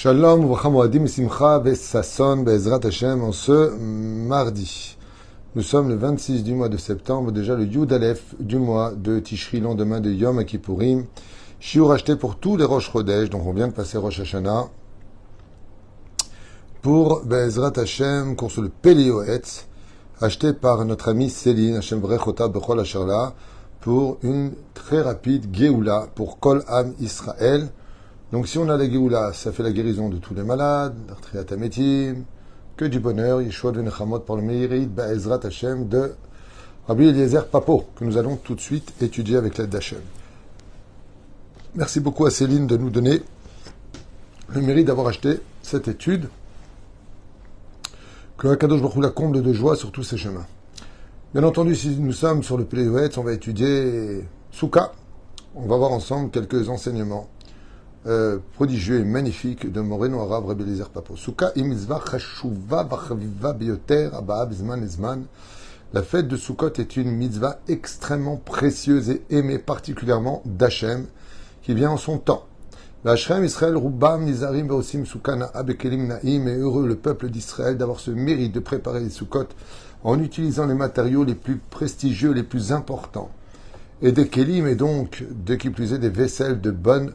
Shalom, Moadim, Simcha, Sasson, Bezrat Hashem, en ce mardi. Nous sommes le 26 du mois de septembre, déjà le Yud du mois de Tishri, lendemain de Yom Kippourim. Shiur acheté pour tous les Rosh Chodesh, donc on vient de passer Rosh Hashanah. Pour Bezrat Hashem, course le Pelioetz, acheté par notre ami Céline, Hashem Brechota Bechol Asherla, pour une très rapide Geoula pour Kol Am Israël. Donc si on a la Géoula, ça fait la guérison de tous les malades, Ametim, que du bonheur, Yeshua de Nechamot pour le mérite, Ba'ezrat Hashem de Rabbi Eliezer Papo, que nous allons tout de suite étudier avec l'aide d'Hachem. Merci beaucoup à Céline de nous donner le mérite d'avoir acheté cette étude. Que Kadosh Baruch la comble de joie sur tous ces chemins. Bien entendu, si nous sommes sur le Pléouet, on va étudier Souka. On va voir ensemble quelques enseignements euh, prodigieux et magnifiques de Moreno Arabe Rabbi Eliezer Papo. Souka bizman ezman. La fête de Sukkot est une mitzvah extrêmement précieuse et aimée particulièrement d'Hachem, qui vient en son temps. V'Hachem Israël Rubam Nizarim Veosim Sukkana Abekelim Naim et heureux le peuple d'Israël d'avoir ce mérite de préparer les Sukkot en utilisant les matériaux les plus prestigieux, les plus importants. Et des kelim et donc, de qui plus est, des vaisselles de bonne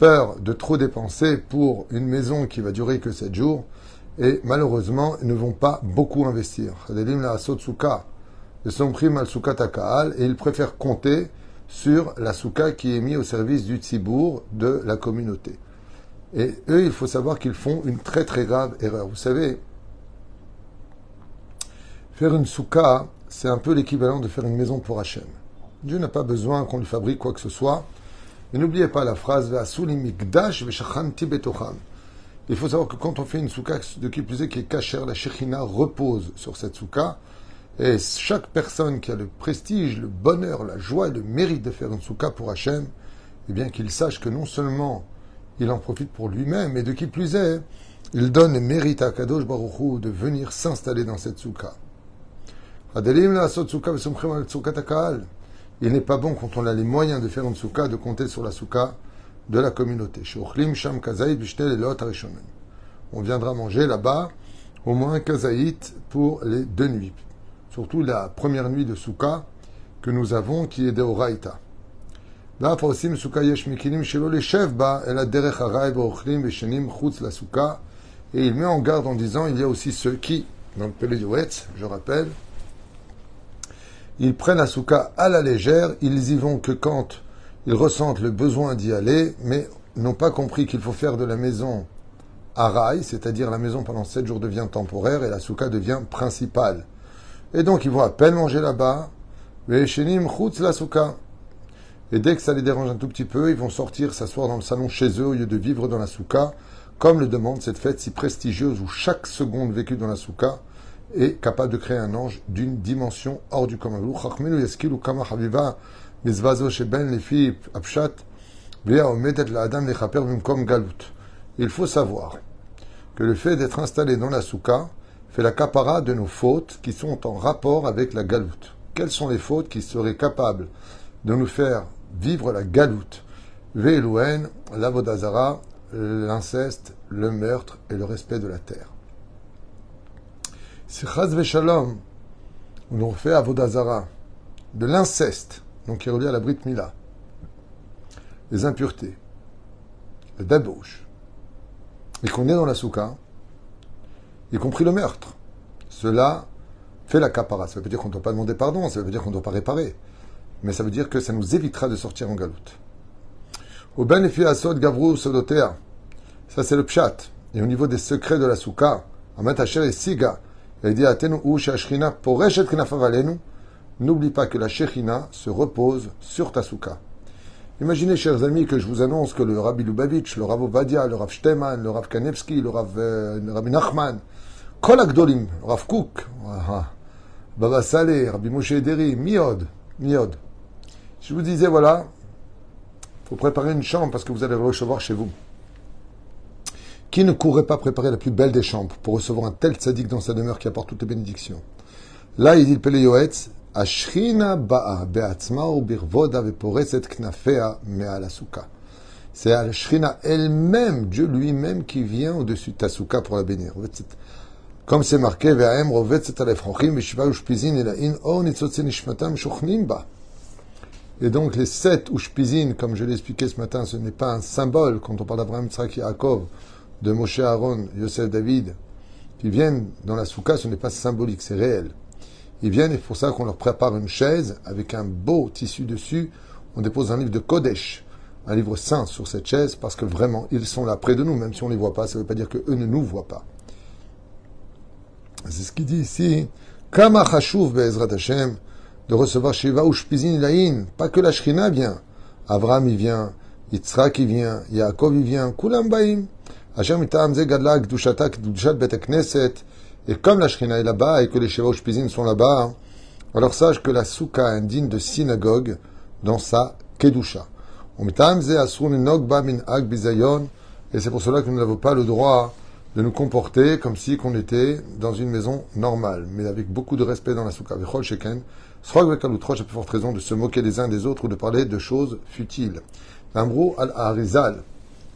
peur de trop dépenser pour une maison qui va durer que 7 jours, et malheureusement, ils ne vont pas beaucoup investir. Et ils préfèrent compter sur la Souka qui est mise au service du Tzibour de la communauté. Et eux, il faut savoir qu'ils font une très très grave erreur. Vous savez, Faire une souka, c'est un peu l'équivalent de faire une maison pour Hachem. Dieu n'a pas besoin qu'on lui fabrique quoi que ce soit. Mais n'oubliez pas la phrase Il faut savoir que quand on fait une souka de qui plus est qui est cachère, la Shekhinah repose sur cette souka. Et chaque personne qui a le prestige, le bonheur, la joie le mérite de faire une souka pour Hachem, eh bien qu'il sache que non seulement il en profite pour lui-même, mais de qui plus est, il donne le mérite à Kadosh Baruch de venir s'installer dans cette souka. Il n'est pas bon quand on a les moyens de faire une souka, de compter sur la souka de la communauté. On viendra manger là-bas au moins kazaït pour les deux nuits. Surtout la première nuit de souka que nous avons qui est de Oraita. Là, souka yesh mikinim shelo ba el derech chutz la. Et il met en garde en disant il y a aussi ceux qui, dans le Pelé je rappelle, ils prennent la souka à la légère, ils y vont que quand ils ressentent le besoin d'y aller, mais n'ont pas compris qu'il faut faire de la maison à rail, c'est-à-dire la maison pendant sept jours devient temporaire et la souka devient principale. Et donc ils vont à peine manger là-bas, la souka. Et dès que ça les dérange un tout petit peu, ils vont sortir, s'asseoir dans le salon chez eux au lieu de vivre dans la souka, comme le demande cette fête si prestigieuse où chaque seconde vécue dans la souka est capable de créer un ange d'une dimension hors du commun. Il faut savoir que le fait d'être installé dans la souka fait la capara de nos fautes qui sont en rapport avec la galoute. Quelles sont les fautes qui seraient capables de nous faire vivre la galoute? Ve'elouen, l'avodazara, l'inceste, le meurtre et le respect de la terre. Si Chaz Shalom, on fait Avodazara, de l'inceste, donc qui relié à la Brit Mila, les impuretés, le débauche, et qu'on est dans la souka, y compris le meurtre, cela fait la capara. Ça veut dire qu'on ne doit pas demander pardon, ça veut dire qu'on ne doit pas réparer. Mais ça veut dire que ça nous évitera de sortir en galoute. Au bénéfice Asod Gavrou Sodotea, ça c'est le pshat. Et au niveau des secrets de la souka, Amat et Siga, N'oublie pas que la Shechina se repose sur ta souka. Imaginez, chers amis, que je vous annonce que le Rabbi Lubavitch, le Rav Ovadia, le Rav Shteman, le Rav Kanevski, le Rav euh, Rabbi Nachman, le Rav Kouk, ah, Baba Saleh, Rabbi Moshe Ederi, Miod, Miod. Je vous disais, voilà, faut préparer une chambre parce que vous allez recevoir chez vous. Qui ne courrait pas préparer la plus belle des chambres pour recevoir un tel tzaddik dans sa demeure qui apporte toutes les bénédictions? Là, il dit le Yoetz, Ashrina ba'a be'atzma ou knafea me'al C'est Ashrina elle-même, Dieu lui-même, qui vient au-dessus de ta souka pour la bénir. Comme c'est marqué, ve'aem ushpizin ela'in or nitzotze nishmatam shuchnim ba. Et donc les sept ushpizin, comme je l'ai expliqué ce matin, ce n'est pas un symbole quand on parle d'Abraham, Tzrak, Yaakov, de Moshe Aaron, Yosef David, qui viennent dans la souka, ce n'est pas symbolique, c'est réel. Ils viennent et pour ça qu'on leur prépare une chaise avec un beau tissu dessus. On dépose un livre de Kodesh, un livre saint sur cette chaise parce que vraiment, ils sont là près de nous, même si on ne les voit pas. Ça ne veut pas dire qu'eux ne nous voient pas. C'est ce qu'il dit ici. Kama chashuv be'ezrat Hashem de recevoir Shiva ou Shpizin Laïn. Pas que la Shrina vient. Avraham y vient. Yitzhak y vient. Yaakov y vient. Kulam baim. Et comme la Shrina est là-bas et que les Sheva Pizin sont là-bas, alors sache que la souka indigne de synagogue dans sa Kedusha. Et c'est pour cela que nous n'avons pas le droit de nous comporter comme si qu'on était dans une maison normale, mais avec beaucoup de respect dans la souka. Srog a plus forte raison de se moquer des uns des autres ou de parler de choses futiles. Amro al-Harizal,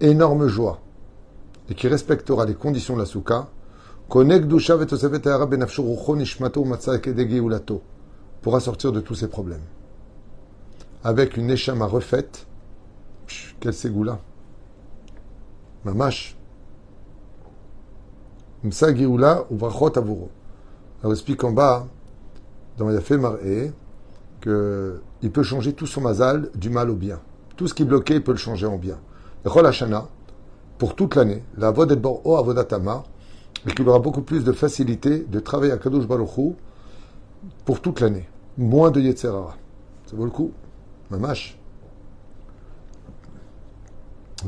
énorme joie, et qui respectera les conditions de la souka, pourra sortir de tous ses problèmes. Avec une échama refaite, quel ségoula Mamash. Msa Geoula ou Vrachot Avuro. Alors, explique en bas, dans Yafé Mar'e, qu'il peut changer tout son mazal du mal au bien. Tout ce qui est bloqué, il peut le changer en bien Rol Hashana, pour toute l'année, la Vodet Bor O Avodatama, et qu'il aura beaucoup plus de facilité de travailler à Kadosh Baruch pour toute l'année. Moins de Yetzerara. Ça vaut le coup. Mamash.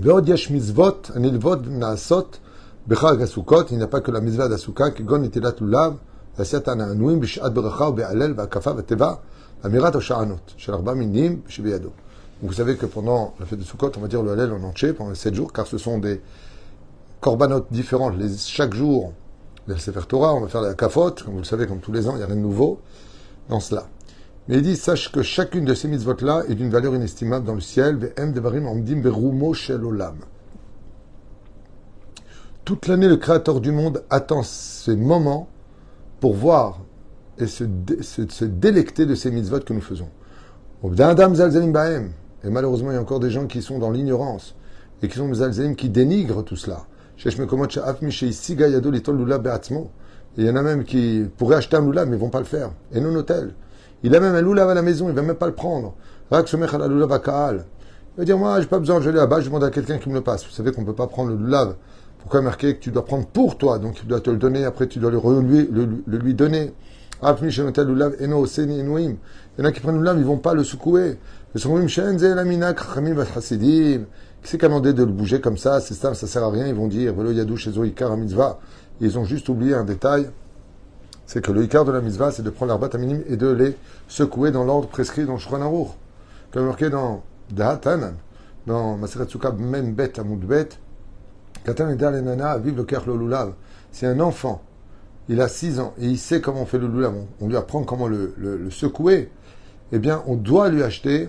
ועוד יש מצוות הנלוות נעשות בחג הסוכות, il n'y a pas que la mitzvah d'Asuka, כגון נטילת לולב, ועשיית הנענועים בשעת ברכה ובהלל והקפה וטבע, אמירת השענות של ארבע מינים שבידו. Vous savez que pendant la fête de Sukkot, on va dire le Hallel en entier pendant les sept jours, car ce sont des corbanotes différentes chaque jour le Sefer Torah, on va faire la kafot, comme vous le savez, comme tous les ans, il n'y a rien de nouveau dans cela. Mais il dit, sache que chacune de ces mitzvot-là est d'une valeur inestimable dans le ciel. Toute l'année, le Créateur du monde attend ces moments pour voir et se, délecter de ces mitzvot que nous faisons. Et malheureusement, il y a encore des gens qui sont dans l'ignorance et qui sont des qui dénigrent tout cela. Et il y en a même qui pourraient acheter un lulav, mais ils vont pas le faire. Et non hôtel. Il a même un lulav à la maison, il va même pas le prendre. Il va dire, moi, j'ai pas besoin, je vais là-bas, je demande à quelqu'un qui me le passe. Vous savez qu'on ne peut pas prendre le lulav. Pourquoi marquer que tu dois prendre pour toi Donc il doit te le donner, après tu dois le, lui, le, lui donner. Il y en a qui prennent le lulav, ils ne vont pas le secouer. Qui c'est qui a demandé de le bouger comme ça? C'est ça, ça sert à rien. Ils vont dire, velo yadou chez mitzvah. Ils ont juste oublié un détail. C'est que le Ikar de la mitzvah, c'est de prendre l'arbat minime et de les secouer dans l'ordre prescrit dans Shulchan Aruch. Comme marqué dans Dahatanan, dans Maseret Sukkah Men Bet Amud Bet, Katan et Nana vive le Lulav. C'est un enfant. Il a 6 ans et il sait comment on fait le lulav. On lui apprend comment le, le, secouer. Eh bien, on doit lui acheter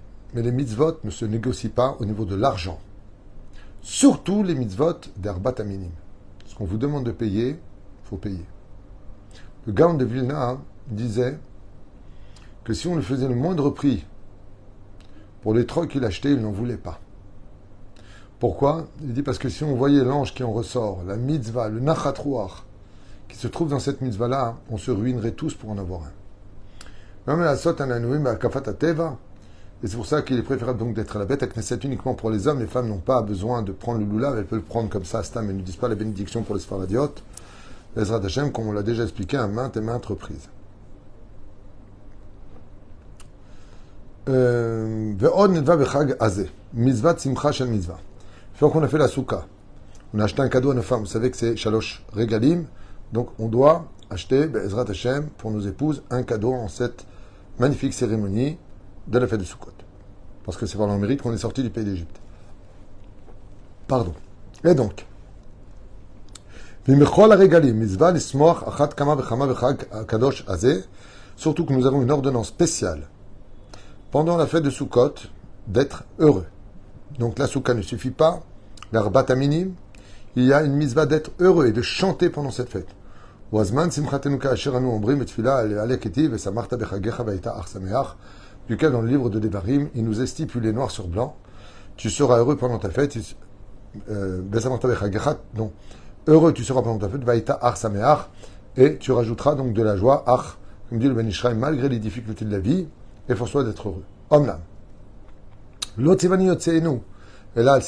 mais les mitzvot ne se négocient pas au niveau de l'argent. Surtout les mitzvot d'Arbat Aminim. Ce qu'on vous demande de payer, il faut payer. Le Gaon de Vilna disait que si on lui faisait le moindre prix pour les trocs qu'il achetait, il n'en voulait pas. Pourquoi? Il dit parce que si on voyait l'ange qui en ressort, la mitzvah, le nachatrouach, qui se trouve dans cette mitzvah-là, on se ruinerait tous pour en avoir un. Et c'est pour ça qu'il est préférable donc d'être à la bête à Knesset uniquement pour les hommes. Les femmes n'ont pas besoin de prendre le lulav, elles peuvent le prendre comme ça, stam, elles ne disent pas la bénédiction pour les sfaradiotes. Les Hashem, comme on l'a déjà expliqué à maintes et maintes reprises. Euh, qu'on a fait la souka. On a acheté un cadeau à nos femmes. Vous savez que c'est Shalosh Regalim. Donc on doit acheter, Ezrat Hashem, pour nos épouses, un cadeau en cette magnifique cérémonie de la fête de Sukkot. Parce que c'est par leur mérite qu'on est sorti du pays d'Égypte. Pardon. Et donc, surtout que nous avons une ordonnance spéciale pendant la fête de Sukkot d'être heureux. Donc la soukha ne suffit pas, l'herbat minime, il y a une misva d'être heureux et de chanter pendant cette fête. Duquel dans le livre de Devarim, il nous est stipulé noir sur blanc, tu seras heureux pendant ta fête, euh, non, heureux tu seras pendant ta fête, vaïta ar et tu rajouteras donc de la joie, ar, comme dit le Ben Israël, malgré les difficultés de la vie, efforce-toi d'être heureux. Et là,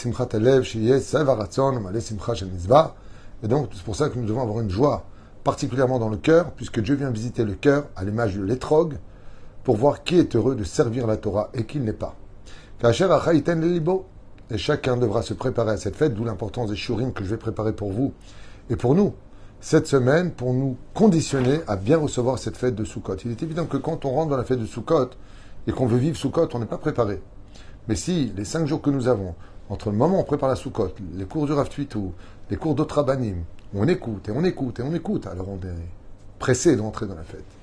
et donc c'est pour ça que nous devons avoir une joie particulièrement dans le cœur, puisque Dieu vient visiter le cœur à l'image de l'étrog, pour voir qui est heureux de servir la Torah et qui ne l'est pas. Et chacun devra se préparer à cette fête, d'où l'importance des shurim que je vais préparer pour vous et pour nous cette semaine, pour nous conditionner à bien recevoir cette fête de Sukkot. Il est évident que quand on rentre dans la fête de Sukkot et qu'on veut vivre Sukkot, on n'est pas préparé. Mais si les cinq jours que nous avons, entre le moment où on prépare la Sukkot, les cours du Rav les cours d'autres on écoute et on écoute et on écoute, alors on est pressé d'entrer dans la fête.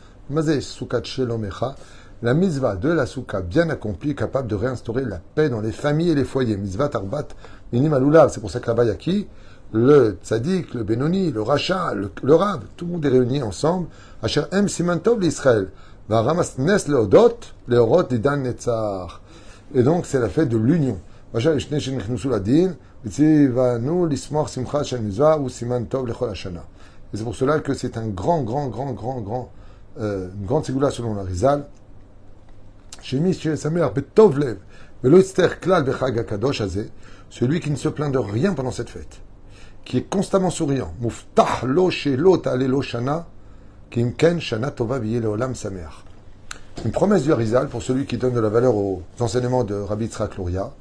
La mitzvah de la Sukkah bien accomplie, capable de réinstaurer la paix dans les familles et les foyers. Mitzvah Tarbat, Minim C'est pour ça que là-bas, il y a qui? Le Tzadik, le Benoni, le Racha, le, le Rav, tout le monde est réuni ensemble. Asher Em Simantov l'Israël. Ramas Nes Leodot, Leorot Didan Netzar. Et donc, c'est la fête de l'union. Et c'est pour cela que c'est un grand, grand, grand, grand, grand, euh, une grande ségoula selon la Rizal. Celui qui ne se plaint de rien pendant cette fête, qui est constamment souriant. Muftah lo shelo lo shana, kimken shana tova olam sameach. Une promesse du Harizal pour celui qui donne de la valeur aux enseignements de Rabbi Tzrak Luria,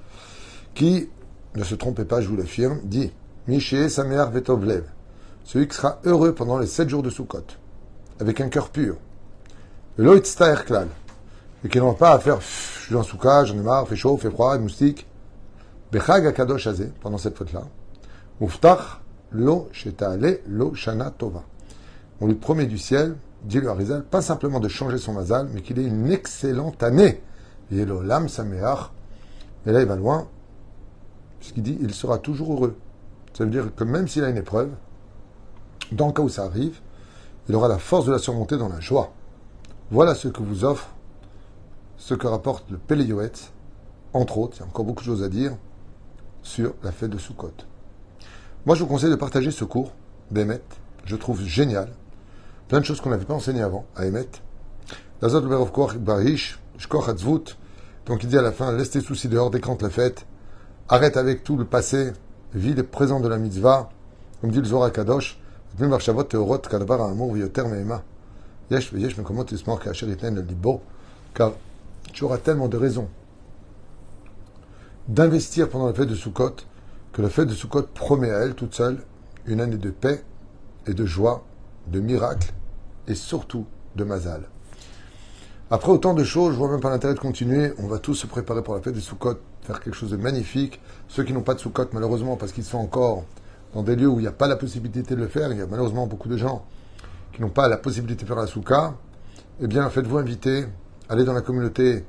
qui, ne se trompez pas, je vous l'affirme, dit Miché Samer Vetovlev, celui qui sera heureux pendant les sept jours de Sukkot, avec un cœur pur. Et qui n'aura pas à faire je suis dans Sukkot, j'en ai marre, fait chaud, fait froid, moustique. Bechag Akadosh pendant cette fête-là, Lo Shetale Lo Shana Tova. On lui promet du ciel dit le Harizal, pas simplement de changer son mazal, mais qu'il ait une excellente année. Et l'Olam Sameach. Et là, il va loin, puisqu'il dit il sera toujours heureux. Ça veut dire que même s'il a une épreuve, dans le cas où ça arrive, il aura la force de la surmonter dans la joie. Voilà ce que vous offre, ce que rapporte le Péléoët, entre autres, il y a encore beaucoup de choses à dire, sur la fête de Sukkot. Moi, je vous conseille de partager ce cours, Bémet, je trouve génial plein de choses qu'on n'avait pas enseignées avant, à émettre. Donc il dit à la fin, laisse tes soucis dehors, décante la fête. arrête avec tout le passé, vis le présent de la mitzvah, comme dit le Zohar Kadosh, Car tu auras tellement de raisons d'investir pendant la fête de Sukkot que la fête de Sukkot promet à elle toute seule une année de paix et de joie, de miracles et surtout de mazal. Après autant de choses, je vois même pas l'intérêt de continuer. On va tous se préparer pour la fête de Sukkot, faire quelque chose de magnifique. Ceux qui n'ont pas de Sukkot, malheureusement, parce qu'ils sont encore dans des lieux où il n'y a pas la possibilité de le faire, il y a malheureusement beaucoup de gens qui n'ont pas la possibilité de faire la souka, eh bien, faites-vous inviter, allez dans la communauté,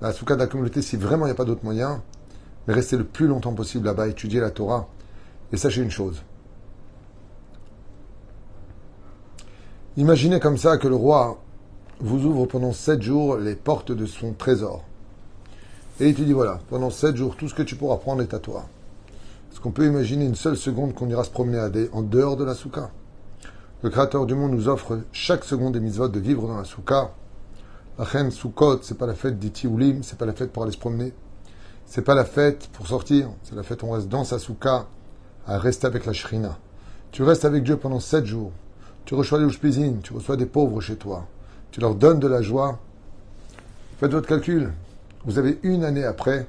la souka de la communauté, si vraiment il n'y a pas d'autre moyen, mais restez le plus longtemps possible là-bas, étudiez la Torah, et sachez une chose. Imaginez comme ça que le roi vous ouvre pendant sept jours les portes de son trésor. Et il te dit voilà, pendant sept jours, tout ce que tu pourras prendre est à toi. Est-ce qu'on peut imaginer une seule seconde qu'on ira se promener des, en dehors de la souka Le Créateur du monde nous offre chaque seconde des mitzvot de vivre dans la souka. La reine Soukot, c'est pas la fête d'Itioulim, c'est pas la fête pour aller se promener. C'est pas la fête pour sortir, c'est la fête où on reste dans sa souka à rester avec la shrina. Tu restes avec Dieu pendant sept jours. Tu reçois les cuisine, tu reçois des pauvres chez toi. Tu leur donnes de la joie. Faites votre calcul. Vous avez une année après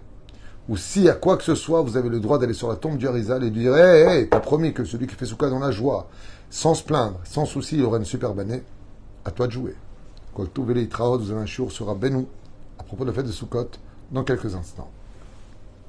ou si à quoi que ce soit, vous avez le droit d'aller sur la tombe du Harizal et de dire Hé, hé, t'as promis que celui qui fait souka dans la joie, sans se plaindre, sans souci, il aura une superbe année, à toi de jouer. Quand tout vous avez un jour sera Benou, à propos de la fête de Sukkot, dans quelques instants.